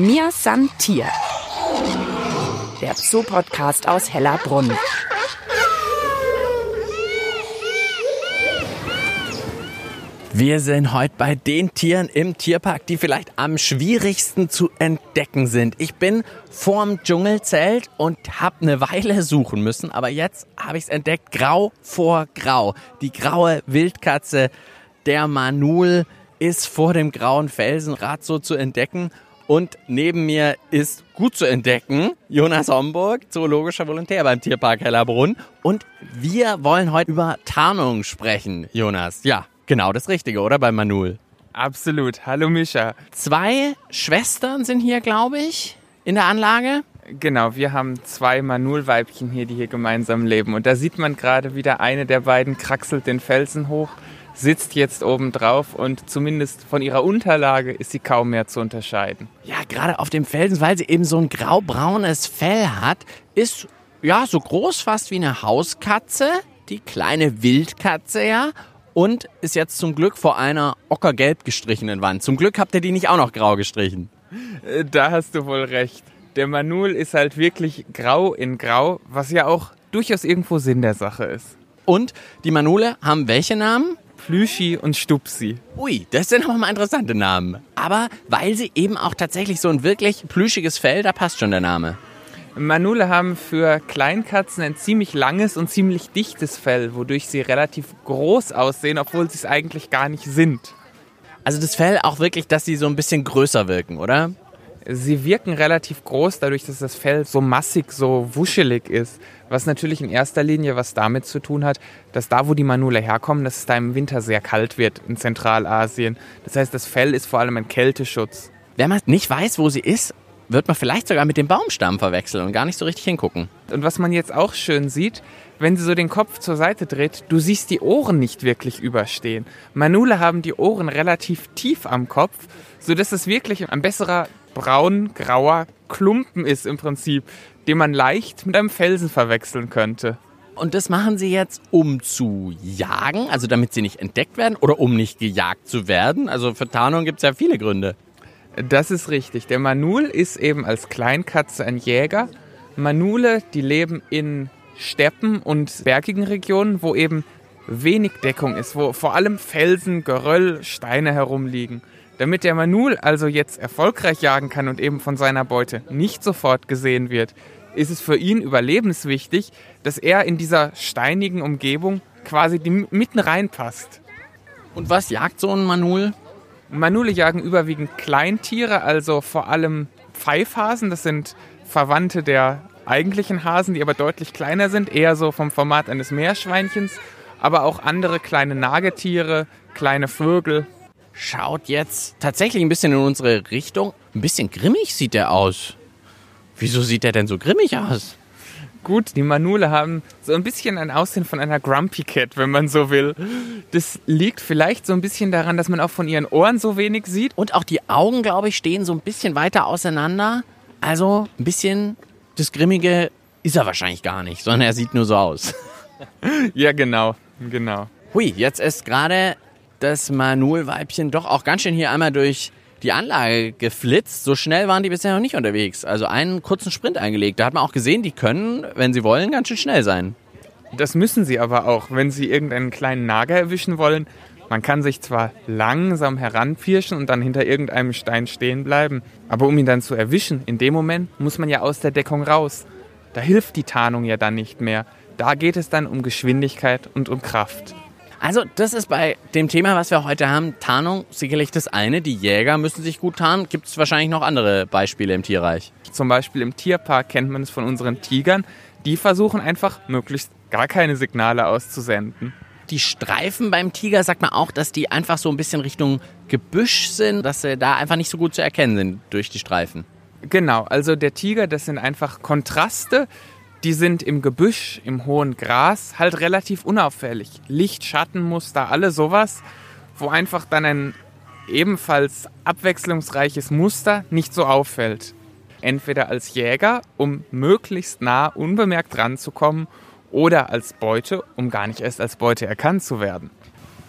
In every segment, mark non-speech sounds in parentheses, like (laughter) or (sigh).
Mir San Tier. Der Zoo-Podcast aus Hellerbrunn. Wir sind heute bei den Tieren im Tierpark, die vielleicht am schwierigsten zu entdecken sind. Ich bin vorm Dschungelzelt und habe eine Weile suchen müssen, aber jetzt habe ich es entdeckt, grau vor grau. Die graue Wildkatze, der Manul, ist vor dem grauen Felsenrad so zu entdecken. Und neben mir ist gut zu entdecken Jonas Homburg, zoologischer Volontär beim Tierpark Hellerbrunn. Und wir wollen heute über Tarnung sprechen, Jonas. Ja, genau das Richtige, oder? Bei Manul. Absolut. Hallo Mischa. Zwei Schwestern sind hier, glaube ich, in der Anlage. Genau, wir haben zwei Manulweibchen hier, die hier gemeinsam leben. Und da sieht man gerade wieder, eine der beiden kraxelt den Felsen hoch sitzt jetzt oben drauf und zumindest von ihrer Unterlage ist sie kaum mehr zu unterscheiden. Ja, gerade auf dem Felsen, weil sie eben so ein graubraunes Fell hat, ist ja so groß fast wie eine Hauskatze, die kleine Wildkatze ja, und ist jetzt zum Glück vor einer ockergelb gestrichenen Wand. Zum Glück habt ihr die nicht auch noch grau gestrichen. Äh, da hast du wohl recht. Der Manul ist halt wirklich grau in grau, was ja auch durchaus irgendwo Sinn der Sache ist. Und die Manule haben welche Namen? Plüschi und Stupsi. Ui, das sind aber mal interessante Namen. Aber weil sie eben auch tatsächlich so ein wirklich plüschiges Fell, da passt schon der Name. Manule haben für Kleinkatzen ein ziemlich langes und ziemlich dichtes Fell, wodurch sie relativ groß aussehen, obwohl sie es eigentlich gar nicht sind. Also das Fell auch wirklich, dass sie so ein bisschen größer wirken, oder? Sie wirken relativ groß, dadurch, dass das Fell so massig, so wuschelig ist. Was natürlich in erster Linie was damit zu tun hat, dass da, wo die Manule herkommen, dass es da im Winter sehr kalt wird in Zentralasien. Das heißt, das Fell ist vor allem ein Kälteschutz. Wenn man nicht weiß, wo sie ist, wird man vielleicht sogar mit dem Baumstamm verwechseln und gar nicht so richtig hingucken. Und was man jetzt auch schön sieht, wenn sie so den Kopf zur Seite dreht, du siehst die Ohren nicht wirklich überstehen. Manule haben die Ohren relativ tief am Kopf, sodass es wirklich ein besserer braun-grauer Klumpen ist im Prinzip, den man leicht mit einem Felsen verwechseln könnte. Und das machen sie jetzt, um zu jagen, also damit sie nicht entdeckt werden oder um nicht gejagt zu werden. Also für Tarnung gibt es ja viele Gründe. Das ist richtig. Der Manul ist eben als Kleinkatze ein Jäger. Manule, die leben in Steppen und bergigen Regionen, wo eben wenig Deckung ist, wo vor allem Felsen, Geröll, Steine herumliegen. Damit der Manul also jetzt erfolgreich jagen kann und eben von seiner Beute nicht sofort gesehen wird, ist es für ihn überlebenswichtig, dass er in dieser steinigen Umgebung quasi mitten reinpasst. Und was jagt so ein Manul? Manule jagen überwiegend Kleintiere, also vor allem Pfeifhasen. Das sind Verwandte der eigentlichen Hasen, die aber deutlich kleiner sind, eher so vom Format eines Meerschweinchens, aber auch andere kleine Nagetiere, kleine Vögel schaut jetzt tatsächlich ein bisschen in unsere Richtung. Ein bisschen grimmig sieht er aus. Wieso sieht er denn so grimmig aus? Gut, die Manule haben so ein bisschen ein Aussehen von einer Grumpy Cat, wenn man so will. Das liegt vielleicht so ein bisschen daran, dass man auch von ihren Ohren so wenig sieht. Und auch die Augen, glaube ich, stehen so ein bisschen weiter auseinander. Also ein bisschen das Grimmige ist er wahrscheinlich gar nicht, sondern er sieht nur so aus. (laughs) ja, genau, genau. Hui, jetzt ist gerade das Manul-Weibchen doch auch ganz schön hier einmal durch die Anlage geflitzt. So schnell waren die bisher noch nicht unterwegs. Also einen kurzen Sprint eingelegt. Da hat man auch gesehen, die können, wenn sie wollen, ganz schön schnell sein. Das müssen sie aber auch, wenn sie irgendeinen kleinen Nager erwischen wollen. Man kann sich zwar langsam heranpirschen und dann hinter irgendeinem Stein stehen bleiben, aber um ihn dann zu erwischen, in dem Moment muss man ja aus der Deckung raus. Da hilft die Tarnung ja dann nicht mehr. Da geht es dann um Geschwindigkeit und um Kraft. Also das ist bei dem Thema, was wir heute haben, Tarnung sicherlich das eine. Die Jäger müssen sich gut tarnen. Gibt es wahrscheinlich noch andere Beispiele im Tierreich? Zum Beispiel im Tierpark kennt man es von unseren Tigern. Die versuchen einfach möglichst gar keine Signale auszusenden. Die Streifen beim Tiger sagt man auch, dass die einfach so ein bisschen Richtung Gebüsch sind, dass sie da einfach nicht so gut zu erkennen sind durch die Streifen. Genau, also der Tiger, das sind einfach Kontraste die sind im Gebüsch, im hohen Gras halt relativ unauffällig. Licht, Schattenmuster, alle sowas, wo einfach dann ein ebenfalls abwechslungsreiches Muster nicht so auffällt. Entweder als Jäger, um möglichst nah unbemerkt ranzukommen, oder als Beute, um gar nicht erst als Beute erkannt zu werden.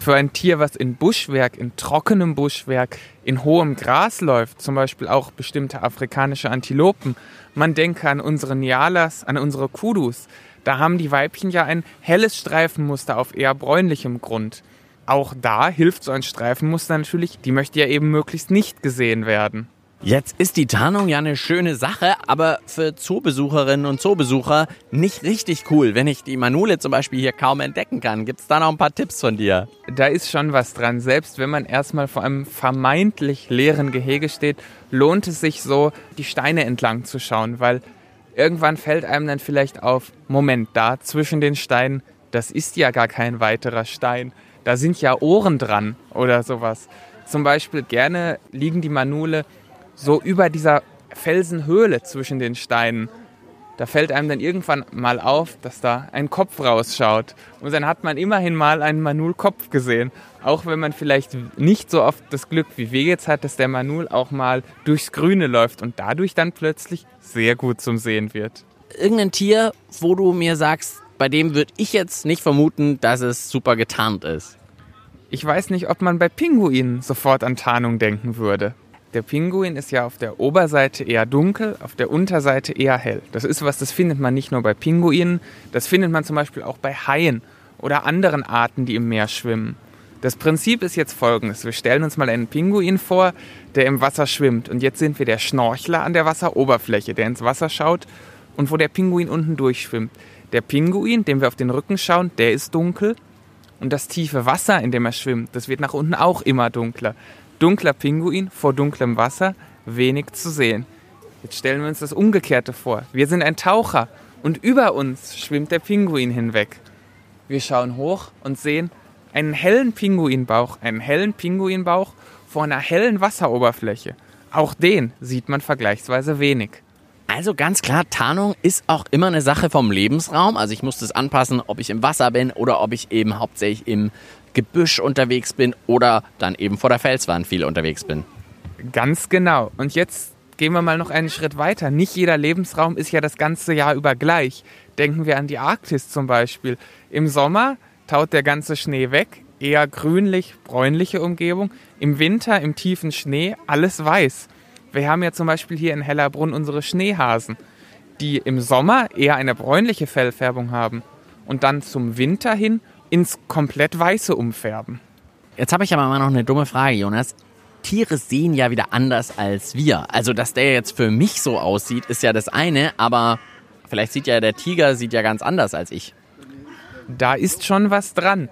Für ein Tier, was in Buschwerk, in trockenem Buschwerk, in hohem Gras läuft, zum Beispiel auch bestimmte afrikanische Antilopen. Man denke an unsere Nialas, an unsere Kudus. Da haben die Weibchen ja ein helles Streifenmuster auf eher bräunlichem Grund. Auch da hilft so ein Streifenmuster natürlich, die möchte ja eben möglichst nicht gesehen werden. Jetzt ist die Tarnung ja eine schöne Sache, aber für Zoobesucherinnen und Zoobesucher nicht richtig cool, wenn ich die Manule zum Beispiel hier kaum entdecken kann. Gibt es da noch ein paar Tipps von dir? Da ist schon was dran. Selbst wenn man erstmal vor einem vermeintlich leeren Gehege steht, lohnt es sich so, die Steine entlang zu schauen, weil irgendwann fällt einem dann vielleicht auf, Moment, da zwischen den Steinen, das ist ja gar kein weiterer Stein. Da sind ja Ohren dran oder sowas. Zum Beispiel gerne liegen die Manule so über dieser Felsenhöhle zwischen den Steinen. Da fällt einem dann irgendwann mal auf, dass da ein Kopf rausschaut. Und dann hat man immerhin mal einen Manul-Kopf gesehen. Auch wenn man vielleicht nicht so oft das Glück wie wir jetzt hat, dass der Manul auch mal durchs Grüne läuft und dadurch dann plötzlich sehr gut zum Sehen wird. Irgendein Tier, wo du mir sagst, bei dem würde ich jetzt nicht vermuten, dass es super getarnt ist. Ich weiß nicht, ob man bei Pinguinen sofort an Tarnung denken würde. Der Pinguin ist ja auf der Oberseite eher dunkel, auf der Unterseite eher hell. Das ist was, das findet man nicht nur bei Pinguinen, das findet man zum Beispiel auch bei Haien oder anderen Arten, die im Meer schwimmen. Das Prinzip ist jetzt folgendes. Wir stellen uns mal einen Pinguin vor, der im Wasser schwimmt. Und jetzt sind wir der Schnorchler an der Wasseroberfläche, der ins Wasser schaut und wo der Pinguin unten durchschwimmt. Der Pinguin, dem wir auf den Rücken schauen, der ist dunkel. Und das tiefe Wasser, in dem er schwimmt, das wird nach unten auch immer dunkler dunkler Pinguin vor dunklem Wasser, wenig zu sehen. Jetzt stellen wir uns das Umgekehrte vor. Wir sind ein Taucher und über uns schwimmt der Pinguin hinweg. Wir schauen hoch und sehen einen hellen Pinguinbauch, einen hellen Pinguinbauch vor einer hellen Wasseroberfläche. Auch den sieht man vergleichsweise wenig. Also ganz klar, Tarnung ist auch immer eine Sache vom Lebensraum. Also ich muss das anpassen, ob ich im Wasser bin oder ob ich eben hauptsächlich im Gebüsch unterwegs bin oder dann eben vor der Felswand viel unterwegs bin. Ganz genau. Und jetzt gehen wir mal noch einen Schritt weiter. Nicht jeder Lebensraum ist ja das ganze Jahr über gleich. Denken wir an die Arktis zum Beispiel. Im Sommer taut der ganze Schnee weg, eher grünlich, bräunliche Umgebung. Im Winter, im tiefen Schnee, alles weiß. Wir haben ja zum Beispiel hier in Hellerbrunn unsere Schneehasen, die im Sommer eher eine bräunliche Fellfärbung haben und dann zum Winter hin ins komplett Weiße umfärben. Jetzt habe ich aber mal noch eine dumme Frage, Jonas. Tiere sehen ja wieder anders als wir. Also, dass der jetzt für mich so aussieht, ist ja das eine, aber vielleicht sieht ja der Tiger sieht ja ganz anders als ich. Da ist schon was dran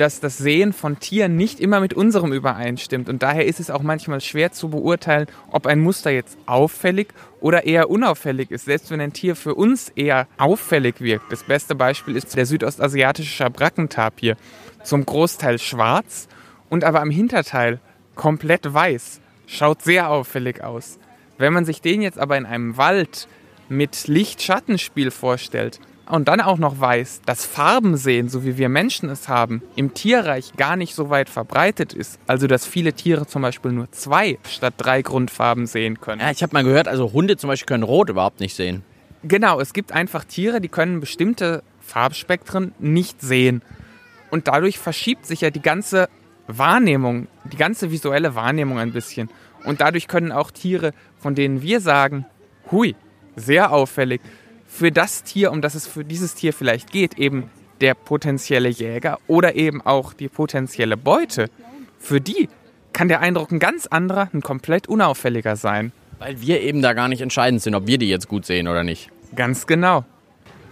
dass das Sehen von Tieren nicht immer mit unserem übereinstimmt. Und daher ist es auch manchmal schwer zu beurteilen, ob ein Muster jetzt auffällig oder eher unauffällig ist. Selbst wenn ein Tier für uns eher auffällig wirkt. Das beste Beispiel ist der südostasiatische Schabrackentapir. Zum Großteil schwarz und aber am Hinterteil komplett weiß. Schaut sehr auffällig aus. Wenn man sich den jetzt aber in einem Wald mit Licht-Schattenspiel vorstellt, und dann auch noch weiß, dass Farbensehen, so wie wir Menschen es haben, im Tierreich gar nicht so weit verbreitet ist. Also dass viele Tiere zum Beispiel nur zwei statt drei Grundfarben sehen können. Ja, ich habe mal gehört, also Hunde zum Beispiel können Rot überhaupt nicht sehen. Genau, es gibt einfach Tiere, die können bestimmte Farbspektren nicht sehen. Und dadurch verschiebt sich ja die ganze Wahrnehmung, die ganze visuelle Wahrnehmung ein bisschen. Und dadurch können auch Tiere, von denen wir sagen, hui, sehr auffällig, für das Tier, um das es für dieses Tier vielleicht geht, eben der potenzielle Jäger oder eben auch die potenzielle Beute, für die kann der Eindruck ein ganz anderer, ein komplett unauffälliger sein. Weil wir eben da gar nicht entscheidend sind, ob wir die jetzt gut sehen oder nicht. Ganz genau.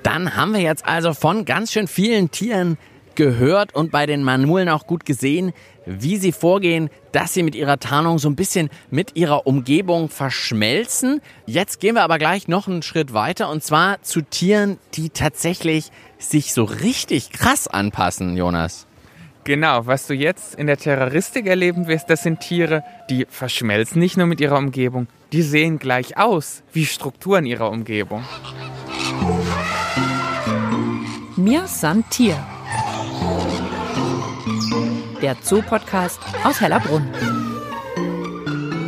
Dann haben wir jetzt also von ganz schön vielen Tieren gehört und bei den Manulen auch gut gesehen, wie sie vorgehen, dass sie mit ihrer Tarnung so ein bisschen mit ihrer Umgebung verschmelzen. Jetzt gehen wir aber gleich noch einen Schritt weiter und zwar zu Tieren, die tatsächlich sich so richtig krass anpassen, Jonas. Genau, was du jetzt in der Terroristik erleben wirst, das sind Tiere, die verschmelzen nicht nur mit ihrer Umgebung, die sehen gleich aus wie Strukturen ihrer Umgebung. Mir san Tier der Zoo-Podcast aus Hellerbrunn.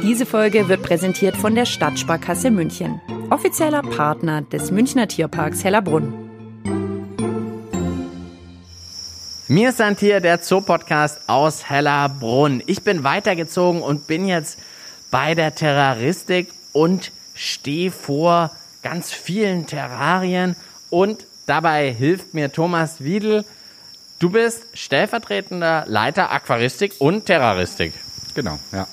Diese Folge wird präsentiert von der Stadtsparkasse München, offizieller Partner des Münchner Tierparks Hellerbrunn. Mir ist hier der Zoopodcast aus Hellerbrunn. Ich bin weitergezogen und bin jetzt bei der Terroristik und stehe vor ganz vielen Terrarien und dabei hilft mir Thomas Wiedel. Du bist stellvertretender Leiter Aquaristik und Terroristik. Genau, ja.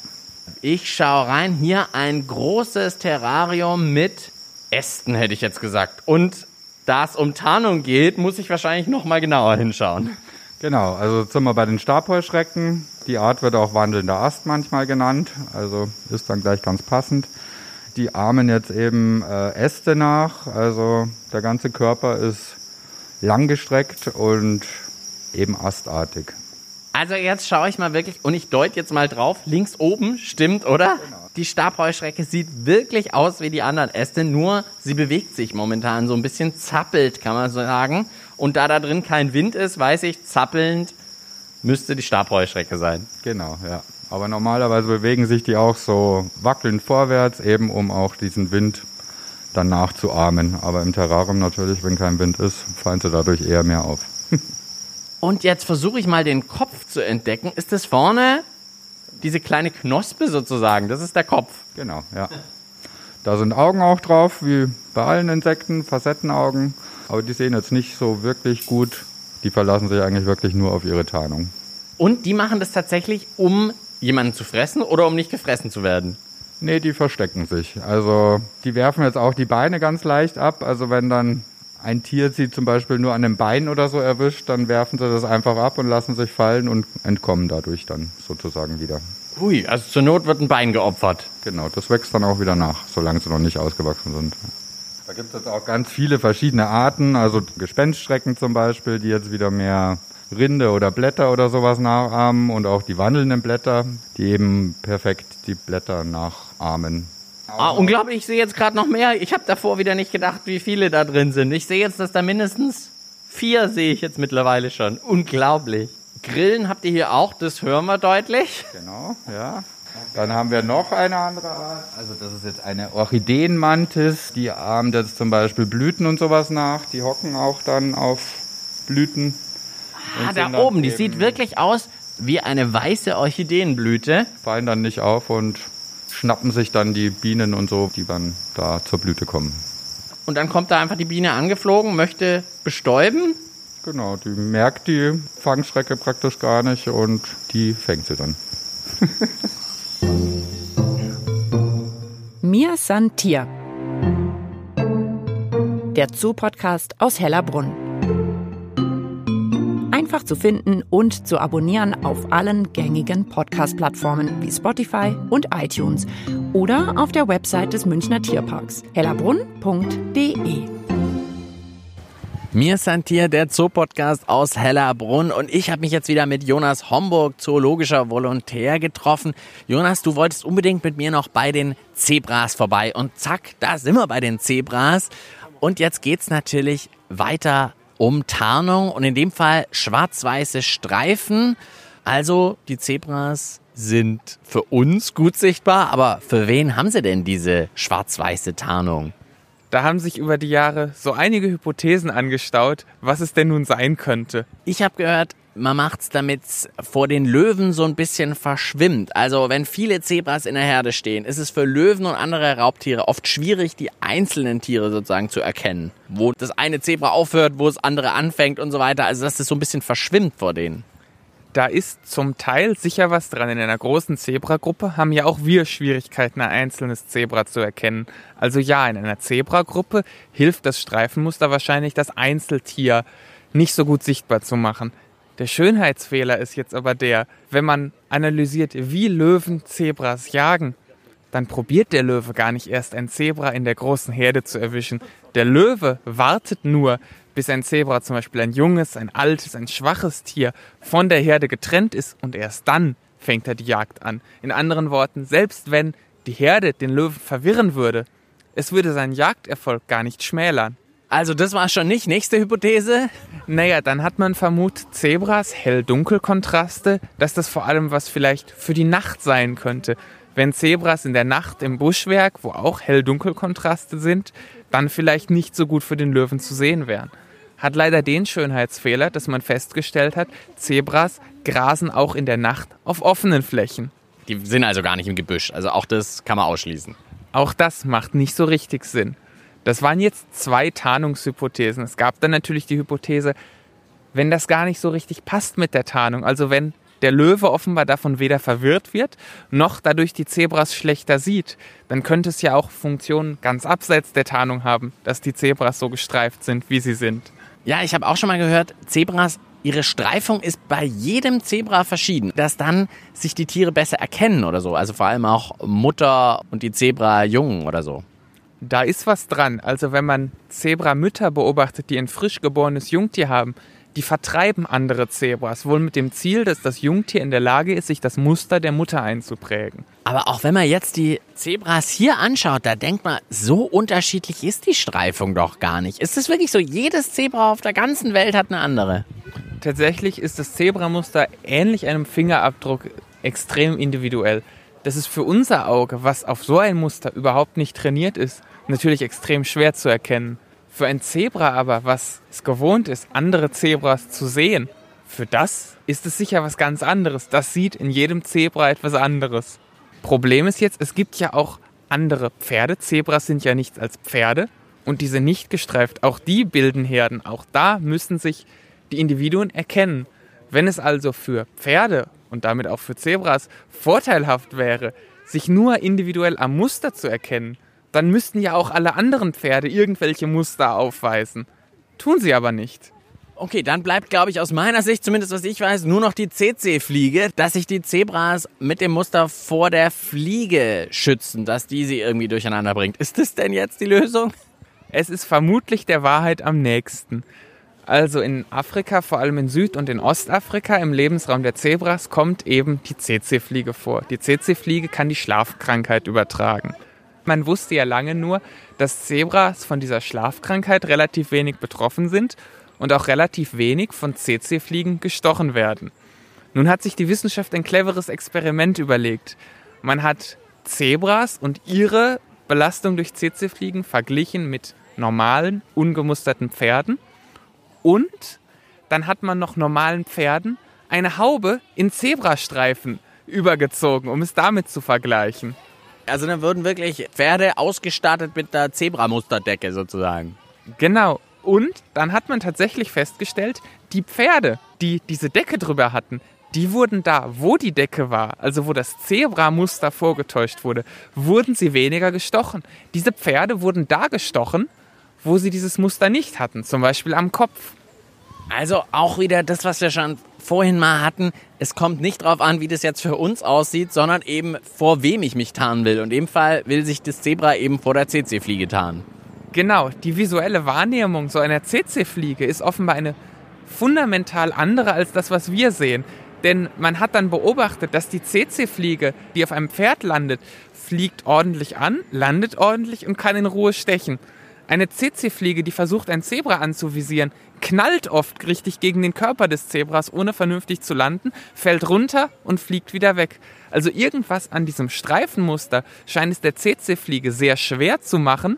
Ich schaue rein. Hier ein großes Terrarium mit Ästen, hätte ich jetzt gesagt. Und da es um Tarnung geht, muss ich wahrscheinlich noch mal genauer hinschauen. Genau, also sind wir bei den Stabheuschrecken. Die Art wird auch wandelnder Ast manchmal genannt, also ist dann gleich ganz passend. Die ahmen jetzt eben äh, Äste nach, also der ganze Körper ist langgestreckt und eben astartig. Also jetzt schaue ich mal wirklich und ich deute jetzt mal drauf. Links oben, stimmt, oder? Genau. Die Stabheuschrecke sieht wirklich aus wie die anderen Äste, nur sie bewegt sich momentan so ein bisschen zappelt, kann man so sagen. Und da da drin kein Wind ist, weiß ich, zappelnd müsste die Stabheuschrecke sein. Genau, ja. Aber normalerweise bewegen sich die auch so wackelnd vorwärts, eben um auch diesen Wind dann nachzuahmen. Aber im Terrarium natürlich, wenn kein Wind ist, fallen sie dadurch eher mehr auf. Und jetzt versuche ich mal den Kopf zu entdecken. Ist das vorne diese kleine Knospe sozusagen? Das ist der Kopf. Genau, ja. Da sind Augen auch drauf, wie bei allen Insekten, Facettenaugen. Aber die sehen jetzt nicht so wirklich gut. Die verlassen sich eigentlich wirklich nur auf ihre Tarnung. Und die machen das tatsächlich, um jemanden zu fressen oder um nicht gefressen zu werden? Nee, die verstecken sich. Also die werfen jetzt auch die Beine ganz leicht ab. Also wenn dann ein Tier sie zum Beispiel nur an einem Bein oder so erwischt, dann werfen sie das einfach ab und lassen sich fallen und entkommen dadurch dann sozusagen wieder. Hui, also zur Not wird ein Bein geopfert. Genau, das wächst dann auch wieder nach, solange sie noch nicht ausgewachsen sind. Da gibt es jetzt auch ganz viele verschiedene Arten, also Gespenstschrecken zum Beispiel, die jetzt wieder mehr Rinde oder Blätter oder sowas nachahmen und auch die wandelnden Blätter, die eben perfekt die Blätter nachahmen. Ah, unglaublich, ich sehe jetzt gerade noch mehr. Ich habe davor wieder nicht gedacht, wie viele da drin sind. Ich sehe jetzt, dass da mindestens vier sehe ich jetzt mittlerweile schon. Unglaublich. Grillen habt ihr hier auch, das hören wir deutlich. Genau, ja. Dann haben wir noch eine andere Art. Also das ist jetzt eine Orchideenmantis. Die ahmt jetzt zum Beispiel Blüten und sowas nach. Die hocken auch dann auf Blüten. Ah, da oben, die sieht wirklich aus wie eine weiße Orchideenblüte. Fallen dann nicht auf und schnappen sich dann die Bienen und so, die dann da zur Blüte kommen. Und dann kommt da einfach die Biene angeflogen, möchte bestäuben. Genau, die merkt die Fangschrecke praktisch gar nicht und die fängt sie dann. (laughs) Mir san Tier. Der Zoo-Podcast aus Hellerbrunn einfach zu finden und zu abonnieren auf allen gängigen Podcast-Plattformen wie Spotify und iTunes oder auf der Website des Münchner Tierparks hellerbrunn.de. Mir ist hier der Zoopodcast aus Hellerbrunn und ich habe mich jetzt wieder mit Jonas Homburg, zoologischer Volontär, getroffen. Jonas, du wolltest unbedingt mit mir noch bei den Zebras vorbei und zack, da sind wir bei den Zebras. Und jetzt geht's natürlich weiter um Tarnung und in dem Fall schwarz-weiße Streifen. Also die Zebras sind für uns gut sichtbar, aber für wen haben sie denn diese schwarz-weiße Tarnung? Da haben sich über die Jahre so einige Hypothesen angestaut, was es denn nun sein könnte. Ich habe gehört, man macht es, damit es vor den Löwen so ein bisschen verschwimmt. Also wenn viele Zebras in der Herde stehen, ist es für Löwen und andere Raubtiere oft schwierig, die einzelnen Tiere sozusagen zu erkennen. Wo das eine Zebra aufhört, wo das andere anfängt und so weiter. Also dass es so ein bisschen verschwimmt vor denen. Da ist zum Teil sicher was dran. In einer großen Zebragruppe haben ja auch wir Schwierigkeiten, ein einzelnes Zebra zu erkennen. Also ja, in einer Zebragruppe hilft das Streifenmuster wahrscheinlich, das Einzeltier nicht so gut sichtbar zu machen. Der Schönheitsfehler ist jetzt aber der, wenn man analysiert, wie Löwen Zebras jagen, dann probiert der Löwe gar nicht erst ein Zebra in der großen Herde zu erwischen. Der Löwe wartet nur, bis ein Zebra zum Beispiel ein junges, ein altes, ein schwaches Tier von der Herde getrennt ist und erst dann fängt er die Jagd an. In anderen Worten, selbst wenn die Herde den Löwen verwirren würde, es würde seinen Jagderfolg gar nicht schmälern. Also das war schon nicht. Nächste Hypothese. Naja, dann hat man vermutet, Zebras, Hell-Dunkel-Kontraste, dass das vor allem was vielleicht für die Nacht sein könnte. Wenn Zebras in der Nacht im Buschwerk, wo auch Hell-Dunkel-Kontraste sind, dann vielleicht nicht so gut für den Löwen zu sehen wären. hat leider den Schönheitsfehler, dass man festgestellt hat, Zebras grasen auch in der Nacht auf offenen Flächen. Die sind also gar nicht im Gebüsch. Also auch das kann man ausschließen. Auch das macht nicht so richtig Sinn. Das waren jetzt zwei Tarnungshypothesen. Es gab dann natürlich die Hypothese, wenn das gar nicht so richtig passt mit der Tarnung, also wenn der Löwe offenbar davon weder verwirrt wird, noch dadurch die Zebras schlechter sieht, dann könnte es ja auch Funktionen ganz abseits der Tarnung haben, dass die Zebras so gestreift sind, wie sie sind. Ja, ich habe auch schon mal gehört, Zebras, ihre Streifung ist bei jedem Zebra verschieden, dass dann sich die Tiere besser erkennen oder so. Also vor allem auch Mutter und die Zebra-Jungen oder so. Da ist was dran. Also wenn man Zebramütter beobachtet, die ein frisch geborenes Jungtier haben, die vertreiben andere Zebras, wohl mit dem Ziel, dass das Jungtier in der Lage ist, sich das Muster der Mutter einzuprägen. Aber auch wenn man jetzt die Zebras hier anschaut, da denkt man, so unterschiedlich ist die Streifung doch gar nicht. Ist es wirklich so, jedes Zebra auf der ganzen Welt hat eine andere? Tatsächlich ist das Zebramuster ähnlich einem Fingerabdruck extrem individuell. Das ist für unser Auge, was auf so ein Muster überhaupt nicht trainiert ist, natürlich extrem schwer zu erkennen. Für ein Zebra aber, was es gewohnt ist, andere Zebras zu sehen, für das ist es sicher was ganz anderes. Das sieht in jedem Zebra etwas anderes. Problem ist jetzt, es gibt ja auch andere Pferde. Zebras sind ja nichts als Pferde und diese nicht gestreift, auch die bilden Herden. Auch da müssen sich die Individuen erkennen. Wenn es also für Pferde und damit auch für Zebras vorteilhaft wäre, sich nur individuell am Muster zu erkennen, dann müssten ja auch alle anderen Pferde irgendwelche Muster aufweisen. Tun sie aber nicht. Okay, dann bleibt, glaube ich, aus meiner Sicht, zumindest was ich weiß, nur noch die CC-Fliege, dass sich die Zebras mit dem Muster vor der Fliege schützen, dass die sie irgendwie durcheinander bringt. Ist das denn jetzt die Lösung? Es ist vermutlich der Wahrheit am nächsten. Also in Afrika, vor allem in Süd- und in Ostafrika, im Lebensraum der Zebras, kommt eben die CC-Fliege vor. Die CC-Fliege kann die Schlafkrankheit übertragen. Man wusste ja lange nur, dass Zebras von dieser Schlafkrankheit relativ wenig betroffen sind und auch relativ wenig von CC-Fliegen gestochen werden. Nun hat sich die Wissenschaft ein cleveres Experiment überlegt. Man hat Zebras und ihre Belastung durch CC-Fliegen verglichen mit normalen, ungemusterten Pferden. Und dann hat man noch normalen Pferden eine Haube in Zebrastreifen übergezogen, um es damit zu vergleichen. Also dann würden wirklich Pferde ausgestattet mit der Zebramusterdecke sozusagen. Genau. Und dann hat man tatsächlich festgestellt, die Pferde, die diese Decke drüber hatten, die wurden da, wo die Decke war, also wo das Zebramuster vorgetäuscht wurde, wurden sie weniger gestochen. Diese Pferde wurden da gestochen, wo sie dieses Muster nicht hatten, zum Beispiel am Kopf. Also auch wieder das, was wir schon vorhin mal hatten. Es kommt nicht darauf an, wie das jetzt für uns aussieht, sondern eben vor wem ich mich tarnen will. Und in dem Fall will sich das Zebra eben vor der CC-Fliege tarnen. Genau, die visuelle Wahrnehmung so einer CC-Fliege ist offenbar eine fundamental andere als das, was wir sehen. Denn man hat dann beobachtet, dass die CC-Fliege, die auf einem Pferd landet, fliegt ordentlich an, landet ordentlich und kann in Ruhe stechen. Eine CC-Fliege, die versucht, ein Zebra anzuvisieren, knallt oft richtig gegen den Körper des Zebras, ohne vernünftig zu landen, fällt runter und fliegt wieder weg. Also irgendwas an diesem Streifenmuster scheint es der CC-Fliege sehr schwer zu machen,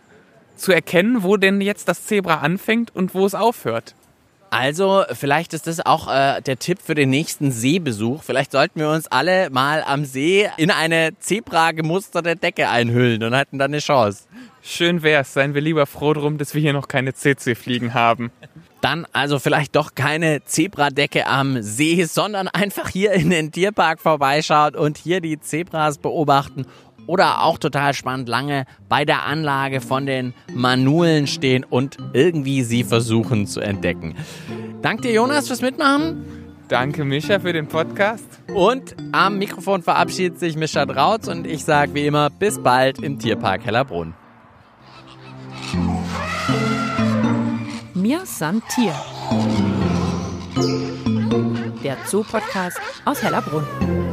zu erkennen, wo denn jetzt das Zebra anfängt und wo es aufhört. Also, vielleicht ist das auch äh, der Tipp für den nächsten Seebesuch. Vielleicht sollten wir uns alle mal am See in eine Zebra gemusterte Decke einhüllen und hätten dann eine Chance. Schön wär's, seien wir lieber froh drum, dass wir hier noch keine CC-Fliegen haben. Dann also vielleicht doch keine Zebradecke am See, sondern einfach hier in den Tierpark vorbeischauen und hier die Zebras beobachten oder auch total spannend lange bei der Anlage von den Manulen stehen und irgendwie sie versuchen zu entdecken. Danke dir, Jonas, fürs Mitmachen. Danke, Mischa, für den Podcast. Und am Mikrofon verabschiedet sich Mischa Drautz und ich sage wie immer bis bald im Tierpark Hellerbrunn. Mir san Tier. Der Zoo-Podcast aus Hellerbrunn.